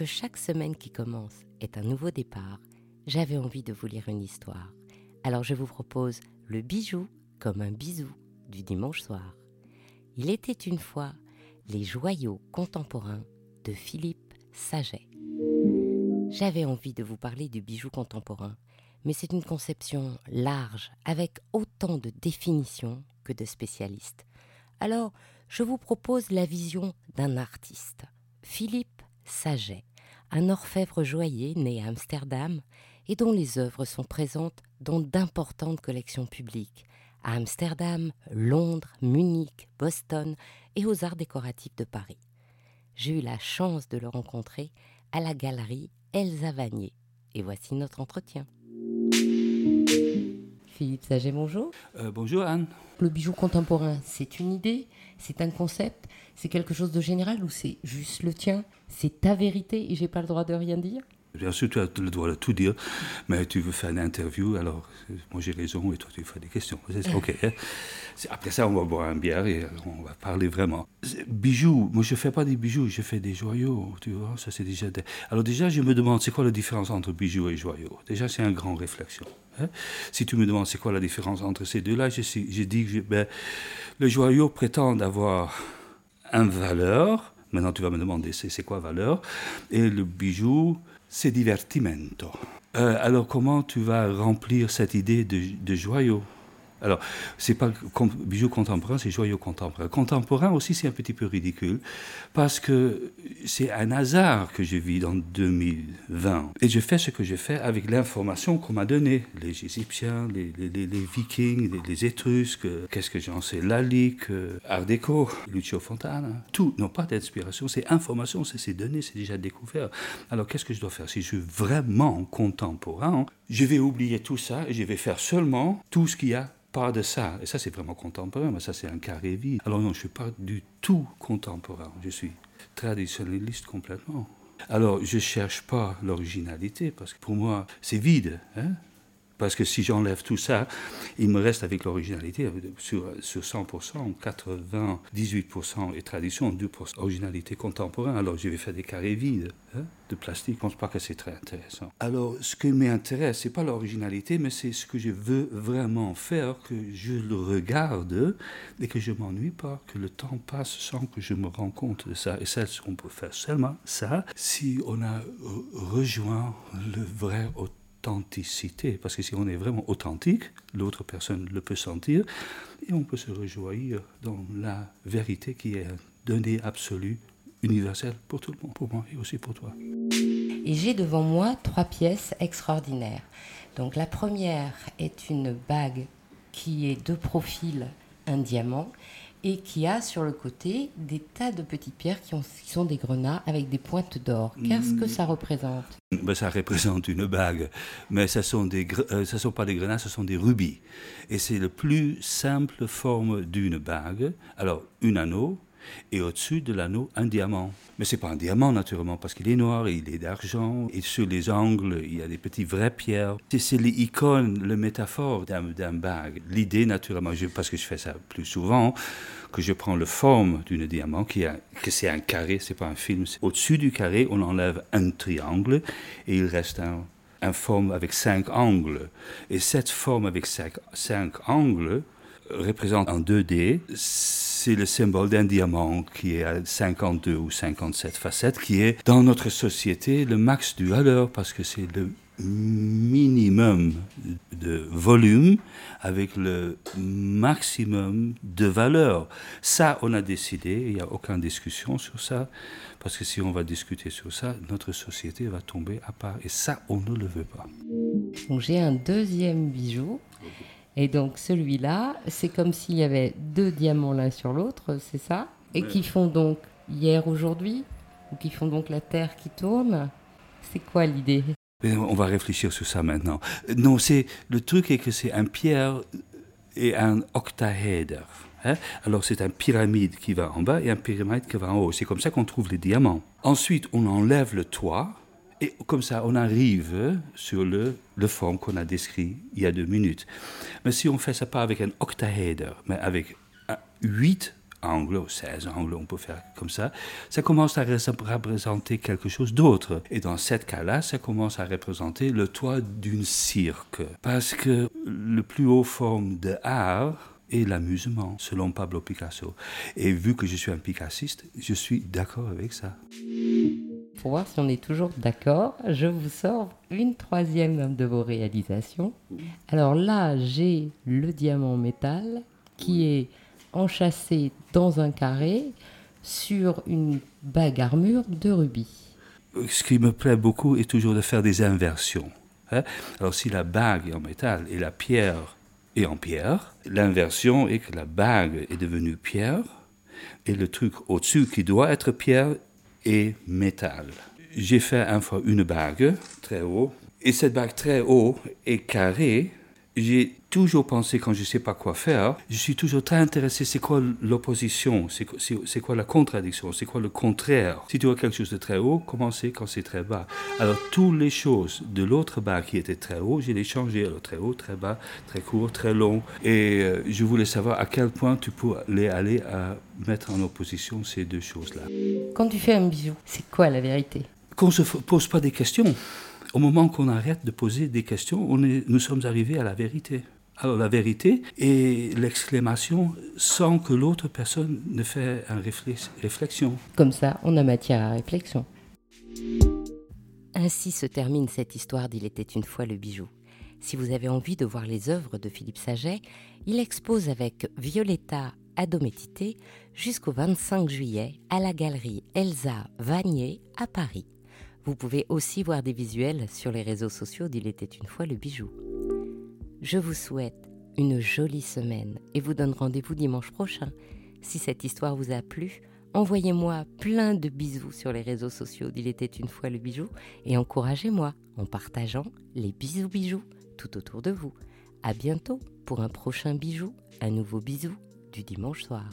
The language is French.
que chaque semaine qui commence est un nouveau départ, j'avais envie de vous lire une histoire. Alors je vous propose le bijou comme un bisou du dimanche soir. Il était une fois les joyaux contemporains de Philippe Saget. J'avais envie de vous parler du bijou contemporain, mais c'est une conception large, avec autant de définitions que de spécialistes. Alors, je vous propose la vision d'un artiste, Philippe Saget, un orfèvre joaillier né à Amsterdam et dont les œuvres sont présentes dans d'importantes collections publiques à Amsterdam, Londres, Munich, Boston et aux arts décoratifs de Paris. J'ai eu la chance de le rencontrer à la galerie Elsa Vanier. Et voici notre entretien. Philippe Saget, bonjour. Euh, bonjour Anne. Le bijou contemporain, c'est une idée, c'est un concept, c'est quelque chose de général ou c'est juste le tien? C'est ta vérité et j'ai pas le droit de rien dire? Bien sûr, tu as le droit de tout dire, mais tu veux faire une interview, alors moi j'ai raison et toi tu fais des questions. Ok. Hein. Après ça, on va boire un bière et on va parler vraiment. Bijoux, moi je fais pas des bijoux, je fais des joyaux, tu vois. Ça c'est déjà. Alors déjà, je me demande c'est quoi la différence entre bijoux et joyaux? Déjà, c'est une grande réflexion. Hein. Si tu me demandes c'est quoi la différence entre ces deux-là, je, je dis que ben, le joyau prétend avoir une valeur. Maintenant, tu vas me demander c'est quoi valeur? Et le bijou c'est divertimento. Euh, alors comment tu vas remplir cette idée de, de joyau? Alors, c'est pas bijou contemporain, c'est joyau contemporain. Contemporain aussi, c'est un petit peu ridicule, parce que c'est un hasard que je vis dans 2020. Et je fais ce que je fais avec l'information qu'on m'a donnée. Les Égyptiens, les, Vikings, les, Étrusques, qu'est-ce que j'en sais, Lalique, euh, Art déco, Lucio Fontana. Tout n'ont pas d'inspiration, c'est information, c'est ces données, c'est déjà découvert. Alors, qu'est-ce que je dois faire? Si je suis vraiment contemporain, je vais oublier tout ça et je vais faire seulement tout ce qu'il y a pas de ça. Et ça, c'est vraiment contemporain, mais ça, c'est un carré vide. Alors non, je ne suis pas du tout contemporain. Je suis traditionnaliste complètement. Alors, je ne cherche pas l'originalité, parce que pour moi, c'est vide. Hein parce que si j'enlève tout ça, il me reste avec l'originalité sur, sur 100%, 98% et tradition, 2% originalité contemporaine. Alors je vais faire des carrés vides hein, de plastique. Je ne pense pas que c'est très intéressant. Alors ce qui m'intéresse, ce n'est pas l'originalité, mais c'est ce que je veux vraiment faire, que je le regarde et que je m'ennuie pas, que le temps passe sans que je me rende compte de ça. Et ça, on peut faire seulement ça si on a rejoint le vrai auteur authenticité, parce que si on est vraiment authentique, l'autre personne le peut sentir, et on peut se rejoindre dans la vérité qui est donnée absolue, universelle pour tout le monde, pour moi et aussi pour toi. Et j'ai devant moi trois pièces extraordinaires. Donc la première est une bague qui est de profil un diamant et qui a sur le côté des tas de petites pierres qui, sont des grenats avec des pointes d'or. Qu'est-ce que ça représente? Ben, Ça représente une bague, mais ce sont des, euh, sont pas des grenats, ce sont des rubis. Et c'est la plus simple forme d'une bague. Alors, un anneau, et au-dessus de l'anneau un diamant. Mais c'est pas un diamant naturellement parce qu'il est noir il est d'argent et sur les angles il y a des petites vraies pierres. C'est l'icône, le métaphore d'un bague. L'idée naturellement, parce que je fais ça plus souvent, que je prends la forme d'un diamant qui a, que c'est un carré, c'est pas un film. Au-dessus du carré on enlève un triangle et il reste un une forme avec cinq angles. Et cette forme avec cinq, cinq angles représente en 2D c'est le symbole d'un diamant qui est à 52 ou 57 facettes, qui est dans notre société le max du valeur parce que c'est le minimum de volume avec le maximum de valeur. Ça, on a décidé, il n'y a aucune discussion sur ça, parce que si on va discuter sur ça, notre société va tomber à part. Et ça, on ne le veut pas. j'ai un deuxième bijou et donc celui-là, c'est comme s'il y avait deux diamants l'un sur l'autre, c'est ça? Et qui font donc hier, aujourd'hui? Ou qui font donc la Terre qui tourne? C'est quoi l'idée? On va réfléchir sur ça maintenant. Non, c'est le truc est que c'est un pierre et un octaèdre. Hein? Alors c'est un pyramide qui va en bas et un pyramide qui va en haut. C'est comme ça qu'on trouve les diamants. Ensuite, on enlève le toit et comme ça, on arrive sur le, le forme qu'on a décrit il y a deux minutes. Mais si on fait ça pas avec un octaèdre, mais avec huit angles, 16 angles, on peut faire comme ça, ça commence à représenter quelque chose d'autre. Et dans ce cas-là, ça commence à représenter le toit d'une cirque. Parce que le plus haut forme de art, est l'amusement, selon Pablo Picasso. Et vu que je suis un picassiste, je suis d'accord avec ça. Pour voir si on est toujours d'accord, je vous sors une troisième de vos réalisations. Alors là, j'ai le diamant métal qui est enchâssé dans un carré sur une bague armure de rubis. Ce qui me plaît beaucoup est toujours de faire des inversions. Hein. Alors si la bague est en métal et la pierre est en pierre, l'inversion est que la bague est devenue pierre et le truc au-dessus qui doit être pierre est métal. J'ai fait un fois une bague très haut et cette bague très haut est carrée j'ai toujours pensé, quand je ne sais pas quoi faire, je suis toujours très intéressé, c'est quoi l'opposition, c'est quoi la contradiction, c'est quoi le contraire? Si tu as quelque chose de très haut, comment c'est quand c'est très bas? Alors, toutes les choses de l'autre bas qui étaient très haut, j'ai les changées. Alors, très haut, très bas, très court, très long. Et euh, je voulais savoir à quel point tu peux aller à mettre en opposition ces deux choses-là. Quand tu fais un bijou, c'est quoi la vérité? Qu'on ne se pose pas des questions au moment qu'on arrête de poser des questions, on est, nous sommes arrivés à la vérité. Alors la vérité est l'exclamation sans que l'autre personne ne fait une réflexion. Comme ça, on a matière à réflexion. Ainsi se termine cette histoire d'Il était une fois le bijou. Si vous avez envie de voir les œuvres de Philippe Saget, il expose avec Violetta Adométité jusqu'au 25 juillet à la galerie Elsa Vanier à Paris. Vous pouvez aussi voir des visuels sur les réseaux sociaux d'Il était une fois le bijou. Je vous souhaite une jolie semaine et vous donne rendez-vous dimanche prochain. Si cette histoire vous a plu, envoyez-moi plein de bisous sur les réseaux sociaux d'Il était une fois le bijou et encouragez-moi en partageant les bisous bijoux tout autour de vous. À bientôt pour un prochain bijou, un nouveau bisou du dimanche soir.